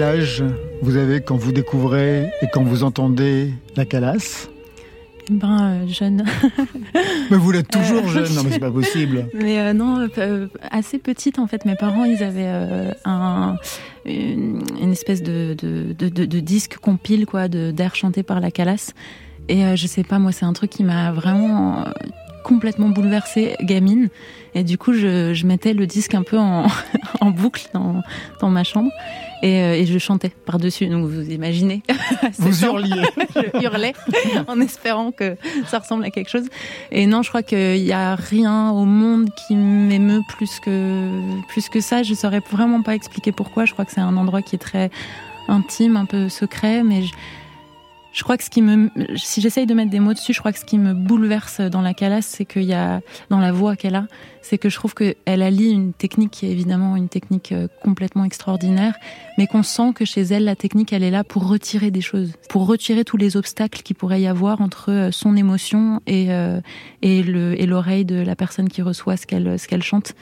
Quel âge vous avez quand vous découvrez et quand vous entendez la calasse Ben, euh, jeune. Mais vous l'êtes toujours Euh, jeune, non mais c'est pas possible. Mais euh, non, assez petite en fait. Mes parents, ils avaient un, une, une espèce de, de, de, disque compile quoi, d'air chanté par la Calas. Et je sais pas, moi, c'est un truc qui m'a vraiment complètement bouleversée, gamine. Et du coup, je, je mettais le disque un peu en, en boucle dans, dans ma chambre et, euh, et je chantais par-dessus. Donc vous imaginez. Vous hurliez. je hurlais en espérant que ça ressemble à quelque chose. Et non, je crois qu'il n'y a rien au monde qui m'émeut plus que, plus que ça. Je saurais vraiment pas expliquer pourquoi. Je crois que c'est un endroit qui est très intime, un peu secret, mais je, je crois que ce qui me, si j'essaye de mettre des mots dessus, je crois que ce qui me bouleverse dans la calasse, c'est qu'il y a, dans la voix qu'elle a, c'est que je trouve qu'elle allie une technique qui est évidemment une technique euh, complètement extraordinaire, mais qu'on sent que chez elle, la technique, elle est là pour retirer des choses, pour retirer tous les obstacles qu'il pourrait y avoir entre euh, son émotion et, euh, et le, et l'oreille de la personne qui reçoit ce qu'elle, chante.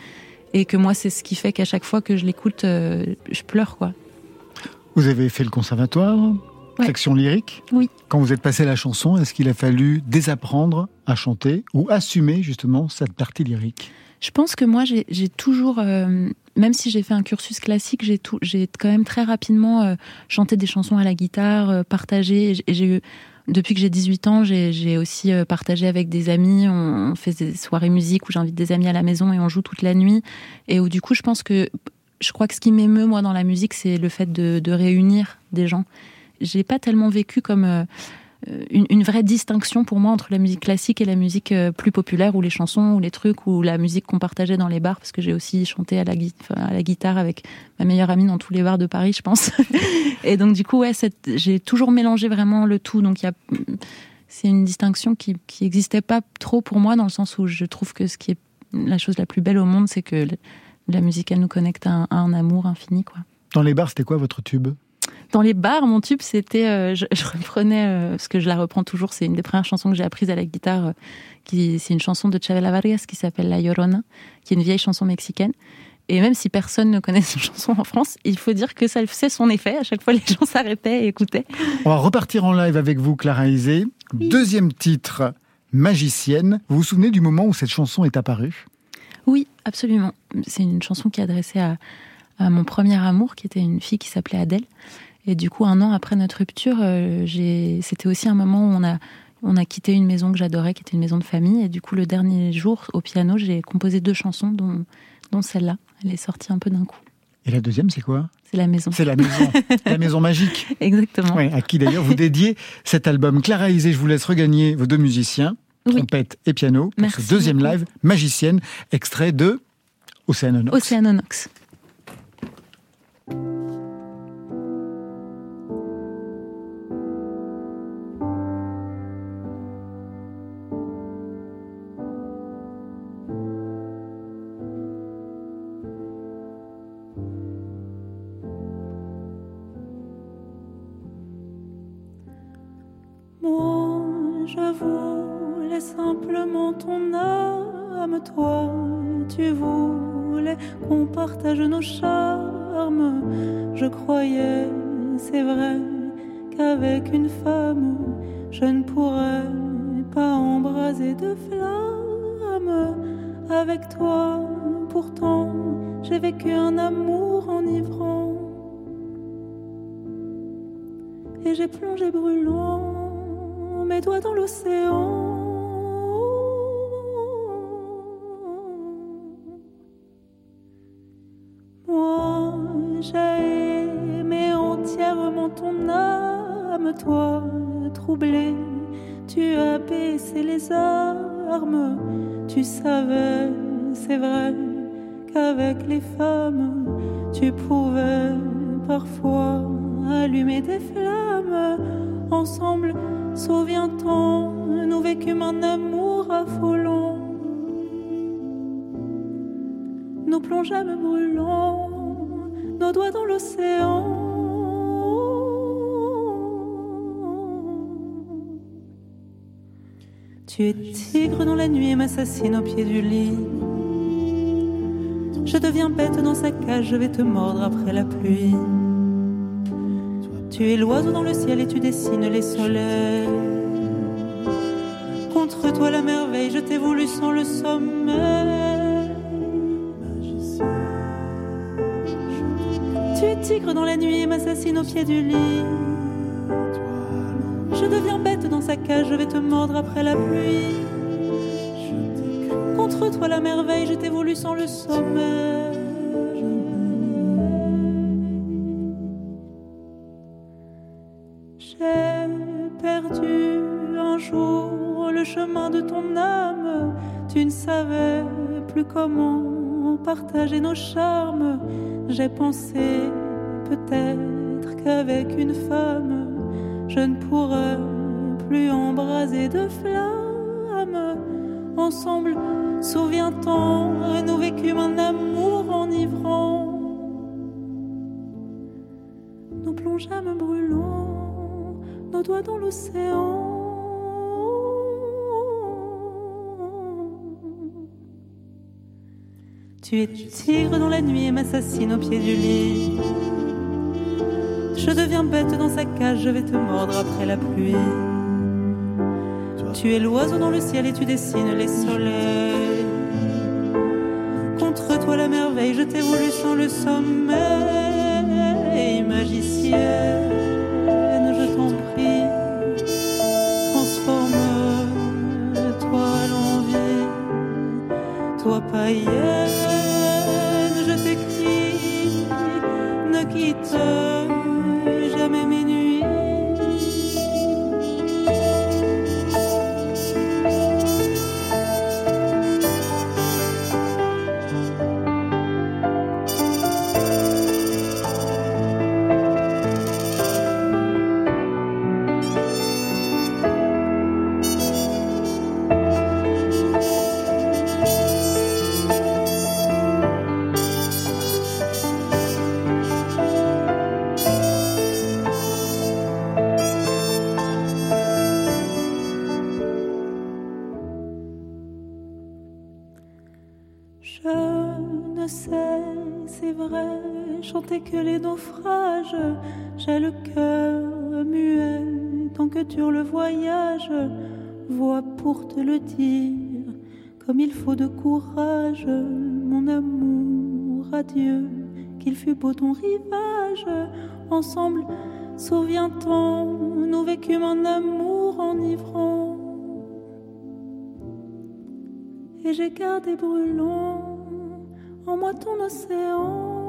Et que moi, c'est ce qui fait qu'à chaque fois que je l'écoute, je pleure, quoi. Vous avez fait le conservatoire, Ouais. section lyrique. Oui. Quand vous êtes passé à la chanson, est-ce qu'il a fallu désapprendre à chanter ou assumer justement cette partie lyrique? Je pense que moi, j'ai toujours, euh, même si j'ai fait un cursus classique, j'ai quand même très rapidement euh, chanté des chansons à la guitare, euh, partagé. Et j'ai eu, depuis que j'ai 18 ans, j'ai aussi partagé avec des amis. On, on fait des soirées musique où j'invite des amis à la maison et on joue toute la nuit. Et où du coup, je pense que je crois que ce qui m'émeut moi dans la musique, c'est le fait de, de réunir des gens. J'ai pas tellement vécu comme euh, une, vraie distinction pour moi entre la musique classique et la musique euh, plus populaire ou les chansons ou les trucs ou la musique qu'on partageait dans les bars parce que j'ai aussi chanté à la, guitare avec ma meilleure amie dans tous les bars de Paris je pense. Et donc du coup ouais j'ai toujours mélangé vraiment le tout. Donc il y a c'est une distinction qui qui existait pas trop pour moi dans le sens où je trouve que ce qui est la chose la plus belle au monde c'est que la musique elle nous connecte à un, à un amour infini quoi. Dans les bars, c'était quoi votre tube? Dans les bars, mon tube, c'était, euh, je, je reprenais, euh, parce que je la reprends toujours, c'est une des premières chansons que j'ai apprises à la guitare, euh, qui, c'est une chanson de Chavela Vargas qui s'appelle La Llorona, qui est une vieille chanson mexicaine. Et même si personne ne connaît cette chanson en France, il faut dire que ça faisait son effet. À chaque fois, les gens s'arrêtaient et écoutaient. On va repartir en live avec vous, Clara Isé. Deuxième titre, Magicienne. Vous vous souvenez du moment où cette chanson est apparue? Oui, absolument. C'est une chanson qui est adressée à, à mon premier amour, qui était une fille qui s'appelait Adèle. Et du coup, un an après notre rupture, euh, c'était aussi un moment où on a, on a quitté une maison que j'adorais, qui était une maison de famille. Et du coup, le dernier jour, au piano, j'ai composé deux chansons, dont, dont celle-là. Elle est sortie un peu d'un coup. Et la deuxième, c'est quoi? C'est la maison. C'est la maison, la maison magique. Exactement. Ouais, à qui d'ailleurs vous dédiez cet album. Clara Isé, je vous laisse regagner vos deux musiciens, trompette et piano, pour Merci ce deuxième beaucoup. live, Magicienne, extrait de Océanonox. Océanonox. Tu voulais qu'on partage nos charmes. Je croyais, c'est vrai, qu'avec une femme, je ne pourrais pas embraser de flamme. Avec toi, pourtant, j'ai vécu un amour enivrant. Et j'ai plongé brûlant mes doigts dans l'océan. Tu as baissé les armes. Tu savais, c'est vrai, qu'avec les femmes, tu pouvais parfois allumer des flammes. Ensemble, souviens-t'en, nous vécûmes un amour affolant. Nous plongeâmes brûlants, nos doigts dans l'océan. Tu es tigre dans la nuit et m'assassine au pied du lit. Je deviens bête dans sa cage, je vais te mordre après la pluie. Tu es l'oiseau dans le ciel et tu dessines les soleils. Contre toi la merveille, je t'ai voulu sans le sommeil. Tu es tigre dans la nuit et m'assassine au pied du lit. Je vais te mordre après la pluie. Contre toi la merveille, je t'ai voulu sans le sommeil. J'ai perdu un jour le chemin de ton âme. Tu ne savais plus comment partager nos charmes. J'ai pensé peut-être qu'avec une femme, je ne pourrais plus embraser de flammes. Ensemble, souviens-t'en, nous vécûmes un amour enivrant. Nous plongeâmes brûlants, nos doigts dans l'océan. Tu es tigre dans la nuit et m'assassine au pied du lit. Je deviens bête dans sa cage, je vais te mordre après la pluie. Tu es l'oiseau dans le ciel et tu dessines les soleils. Contre toi la merveille, je t'ai voulu sans le sommeil. Magicienne, je t'en prie, transforme-toi l'envie. Toi païenne, voudrais chanter que les naufrages. J'ai le cœur muet tant que dure le voyage. Voix pour te le dire, comme il faut de courage, mon amour, adieu, qu'il fut beau ton rivage. Ensemble, souviens-t'en, nous vécûmes un amour enivrant. Et j'ai gardé brûlant en moi ton océan.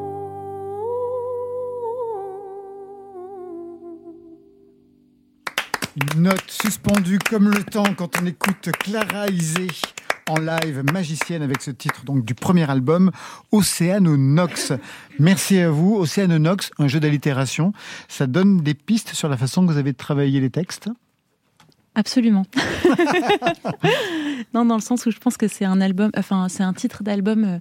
Une note suspendue comme le temps quand on écoute Clara Isé en live, magicienne avec ce titre donc du premier album, Océanonox. Merci à vous. Océanonox, un jeu d'allitération. Ça donne des pistes sur la façon que vous avez de travailler les textes Absolument. non, dans le sens où je pense que c'est un album, enfin, c'est un titre d'album.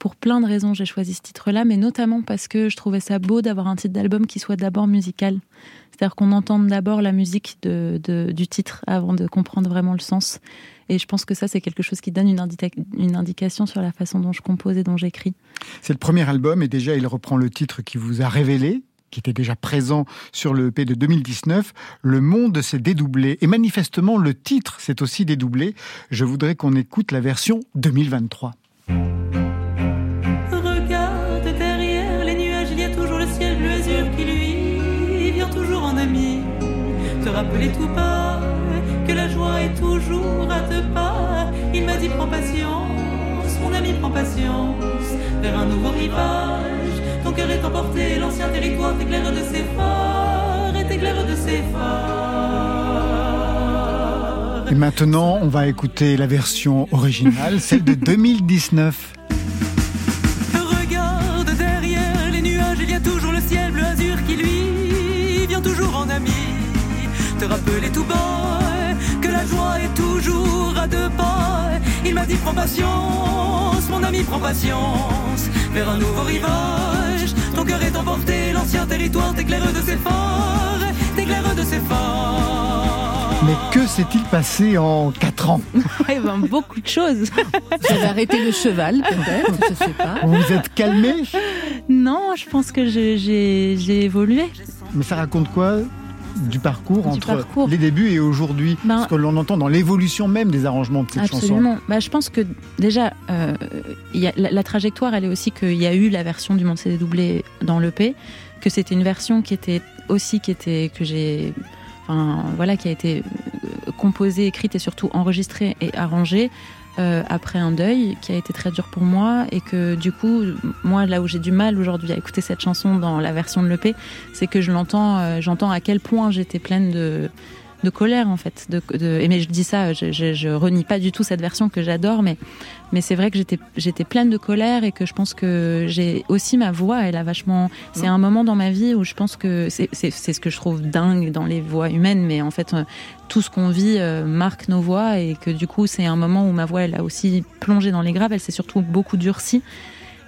Pour plein de raisons, j'ai choisi ce titre-là, mais notamment parce que je trouvais ça beau d'avoir un titre d'album qui soit d'abord musical. C'est-à-dire qu'on entende d'abord la musique de, du titre avant de comprendre vraiment le sens. Et je pense que ça, c'est quelque chose qui donne une, une indication sur la façon dont je compose et dont j'écris. C'est le premier album et déjà il reprend le titre qui vous a révélé, qui était déjà présent sur le EP de 2019. Le monde s'est dédoublé et manifestement le titre s'est aussi dédoublé. Je voudrais qu'on écoute la version 2023. Te rappeler tout bas que la joie est toujours à deux pas. Il m'a dit prends patience, mon ami prends patience, vers un nouveau rivage. Ton cœur est emporté, l'ancien territoire t'éclaire de ses phares et t'éclaire de ses phares. Et maintenant, on va écouter la version originale, celle de 2019. Regarde derrière les nuages, il y a toujours le ciel bleu azur qui lui vient toujours en ami. Te rappeler tout bas que la joie est toujours à deux pas. Il m'a dit prends patience, mon ami prends patience, vers un nouveau rivage. Ton cœur est emporté, l'ancien territoire t'éclaire de ses phares, t'éclaire de ses phares. Mais que s'est-il passé en 4 ans Ouais, ben, beaucoup de choses. Vous avez arrêté le cheval, peut-être, je sais pas. Vous vous êtes calmé? Non, je pense que j'ai évolué. Mais ça raconte quoi? Du parcours Du entre parcours. les débuts et aujourd'hui Ben, Parce que l'on entend dans l'évolution même des arrangements de cette Absolument. Bah, je pense que déjà, euh, il y a, la, la trajectoire, elle est aussi qu'il y a eu la version du Monde CD doublé dans l'EP, que c'était une version qui était aussi qui était que j'ai, enfin voilà, qui a été euh, composée, écrite et surtout enregistrée et arrangée. Euh, après un deuil qui a été très dur pour moi et que du coup moi là où j'ai du mal aujourd'hui à écouter cette chanson dans la version de l'EP c'est que je l'entends euh, j'entends à quel point j'étais pleine de de colère en fait. De, de- et mais je dis ça, je, je, je renie pas du tout cette version que j'adore, mais mais c'est vrai que j'étais j'étais pleine de colère et que je pense que j'ai aussi ma voix, elle a vachement. C'est un moment dans ma vie où je pense que c'est c'est c'est ce que je trouve dingue dans les voix humaines, mais en fait euh, tout ce qu'on vit euh, marque nos voix et que du coup c'est un moment où ma voix elle a aussi plongé dans les graves, elle s'est surtout beaucoup durcie.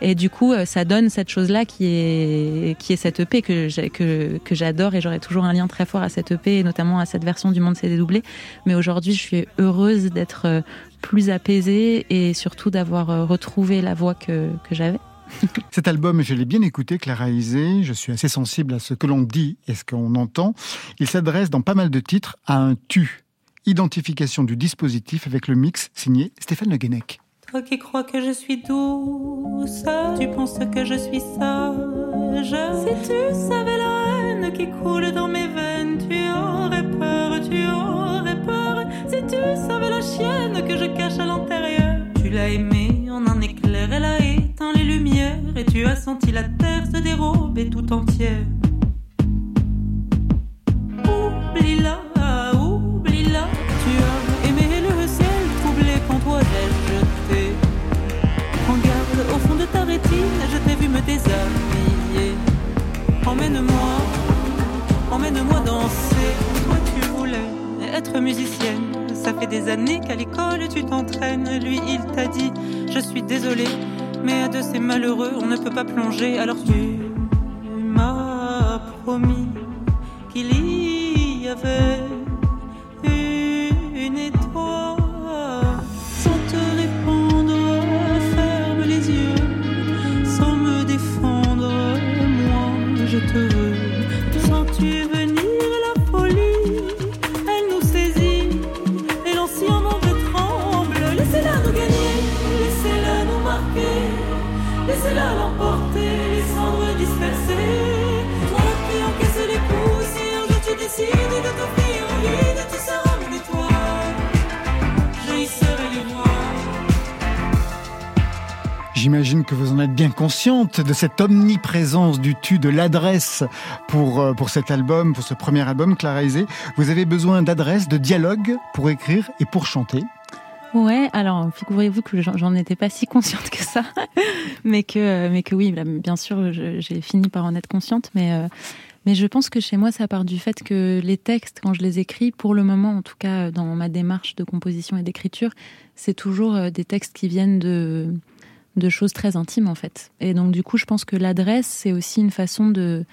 Et du coup, euh, ça donne cette chose-là qui est, qui est cette EP que que, j'adore et j'aurai toujours un lien très fort à cette EP et notamment à cette version du Monde CD doublé. Mais aujourd'hui, je suis heureuse d'être euh, plus apaisée et surtout d'avoir euh, retrouvé la voix que, que j'avais. Cet album, je l'ai bien écouté, Clara Isé. Je suis assez sensible à ce que l'on dit et ce qu'on entend. Il s'adresse dans pas mal de titres à un tu. Identification du dispositif avec le mix signé Stéphane Le Guenec. Toi qui crois que je suis douce, tu penses que je suis sage. Si tu savais la haine qui coule dans mes veines, tu aurais peur, tu aurais peur. Si tu savais la chienne que je cache à l'intérieur, tu l'as aimée en un éclair, elle a éteint les lumières et tu as senti la terre se dérober tout entière. Oublie-la, oublie-la, tu as aimé le ciel troublé quand toi j'ai jeté. En garde au fond de ta rétine, je t'ai vu me déshabiller. Emmène-moi, emmène-moi danser. Toi tu voulais être musicienne. Ça fait des années qu'à l'école tu t'entraînes. Lui il t'a dit, je suis désolé, mais à de ces malheureux on ne peut pas plonger. Alors tu m'as promis qu'il y avait J'imagine que vous en êtes bien consciente de cette omniprésence du tu, de l'adresse pour, euh, cet album, pour ce premier album, Clarisé. Vous avez besoin d'adresse, de dialogue pour écrire et pour chanter. Ouais, alors figurez-vous que j'en- étais pas si consciente que ça, mais que euh, mais que oui, bien sûr, j'ai fini par en être consciente, mais euh, mais je pense que chez moi, ça part du fait que les textes, quand je les écris, pour le moment, en tout cas dans ma démarche de composition et d'écriture, c'est toujours euh, des textes qui viennent de de choses très intimes en fait. Et donc du coup, je pense que l'adresse, c'est aussi une façon de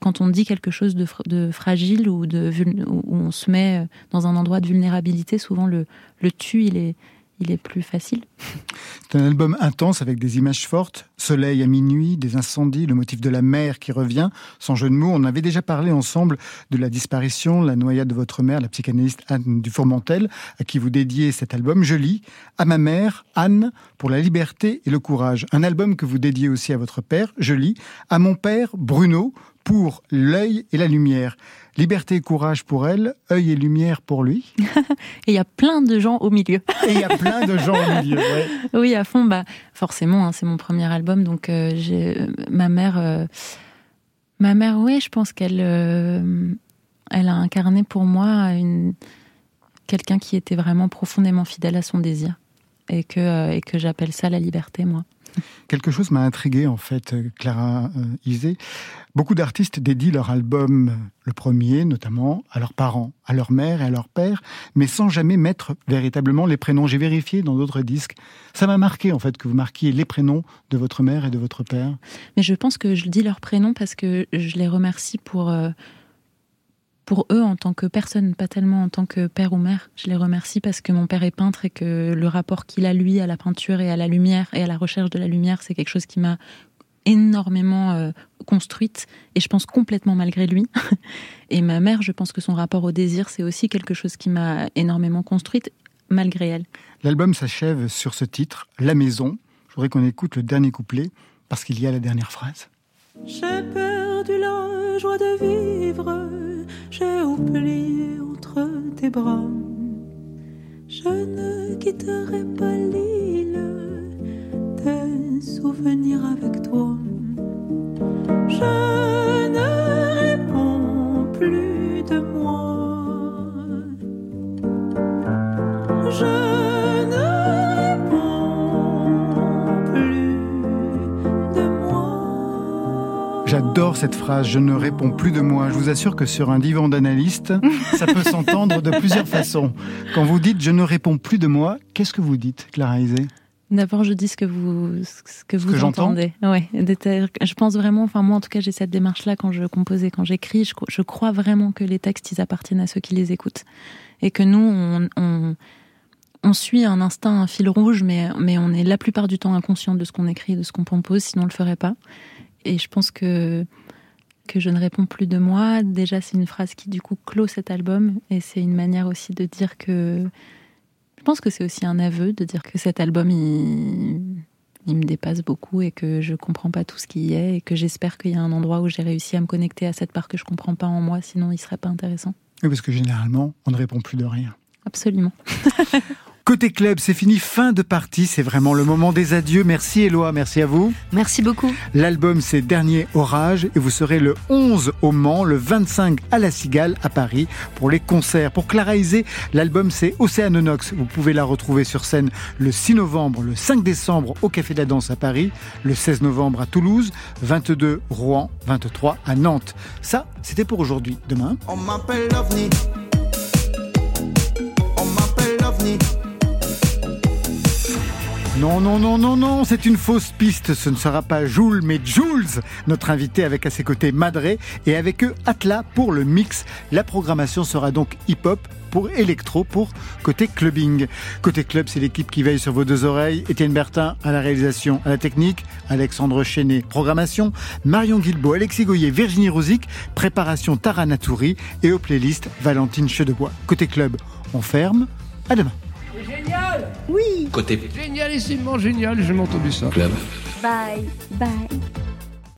quand on dit quelque chose de, fr- de fragile ou de où on se met euh, dans un endroit de vulnérabilité, souvent le le tu, il est il est plus facile. C'est un album intense avec des images fortes, soleil à minuit, des incendies, le motif de la mer qui revient, sans jeu de mots. On avait déjà parlé ensemble de la disparition, la noyade de votre mère, la psychanalyste Anne Dufourmentel, à qui vous dédiez cet album. Je lis à ma mère, Anne, pour la liberté et le courage. Un album que vous dédiez aussi à votre père. Je lis à mon père, Bruno, pour l'œil et la lumière. Liberté et courage pour elle, œil et lumière pour lui. Et il y a plein de gens au milieu. Et il y a plein de gens au milieu. ouais. Oui, à fond, bah forcément, hein, c'est mon premier album, donc euh, j'ai ma mère, euh, ma mère, oui, je pense qu'elle, euh, elle a incarné pour moi une quelqu'un qui était vraiment profondément fidèle à son désir et que euh, et que j'appelle ça la liberté, moi. Quelque chose m'a intrigué en fait, euh, Clara euh, Isé. Beaucoup d'artistes dédient leur album, euh, le premier notamment, à leurs parents, à leur mère et à leur père, mais sans jamais mettre véritablement les prénoms. J'ai vérifié dans d'autres disques. Ça m'a marqué en fait que vous marquiez les prénoms de votre mère et de votre père. Mais je pense que je dis leur prénom parce que je les remercie pour, pour eux en tant que personne, pas tellement en tant que père ou mère. Je les remercie parce que mon père est peintre et que le rapport qu'il a, lui, à la peinture et à la lumière et à la recherche de la lumière, c'est quelque chose qui m'a énormément euh, construite et je pense complètement malgré lui. et ma mère, je pense que son rapport au désir, c'est aussi quelque chose qui m'a énormément construite malgré elle. L'album s'achève sur ce titre, La Maison. Je voudrais qu'on écoute le dernier couplet parce qu'il y a la dernière phrase. J'ai perdu la joie de vivre, j'ai oublié entre tes bras. Je ne quitterai pas l'île, tes souvenirs avec toi. Je ne réponds plus de moi. Je J'adore cette phrase, je ne réponds plus de moi. Je vous assure que sur un divan d'analyste, ça peut s'entendre de plusieurs façons. Quand vous dites je ne réponds plus de moi, qu'est-ce que vous dites, Clara Isé? D'abord, je dis ce que vous, ce que vous que j'entends entendez. Ouais, je pense vraiment, enfin moi en tout cas, j'ai cette démarche-là quand je compose et quand j'écris. Je, je crois vraiment que les textes, ils appartiennent à ceux qui les écoutent, et que nous, on, on, on suit un instinct, un fil rouge, mais mais on est la plupart du temps inconscient de ce qu'on écrit, de ce qu'on compose, sinon on le ferait pas. Et je pense que que je ne réponds plus de moi. Déjà, c'est une phrase qui du coup clôt cet album, et c'est une manière aussi de dire que je pense que c'est aussi un aveu de dire que cet album, il, il me dépasse beaucoup et que je comprends pas tout ce qui y est et que j'espère qu'il y a un endroit où j'ai réussi à me connecter à cette part que je comprends pas en moi, sinon il serait pas intéressant. Oui, parce que généralement, on ne répond plus de rien. Absolument. Côté club, c'est fini, fin de partie. C'est vraiment le moment des adieux. Merci Éloi, merci à vous. Merci beaucoup. L'album, c'est Dernier Orage et vous serez le 11 au Mans, le 25 à La Cigale à Paris pour les concerts. Pour Clara Isé, l'album, c'est Océanonox. Vous pouvez la retrouver sur scène le 6 novembre, le 5 décembre au Café de la Danse à Paris, le 16 novembre à Toulouse, 22 Rouen, 23 à Nantes. Ça, c'était pour aujourd'hui. Demain. On m'appelle l'OVNI. Non, non, non, non, non, c'est une fausse piste. Ce ne sera pas Jules, mais Jules, notre invité avec à ses côtés Madré et avec eux Atla pour le mix. La programmation sera donc hip-hop pour électro pour côté clubbing. Côté club, c'est l'équipe qui veille sur vos deux oreilles. Étienne Bertin à la réalisation, à la technique, Alexandre Chenet, programmation, Marion Guilbault, Alexis Goyer, Virginie Rosic, préparation Tara Natouri et aux playlists Valentine Chedebois. Côté club, on ferme. À demain. Génial Oui Côté Génialissimement génial, j'ai entendu ça. club. Bye, bye.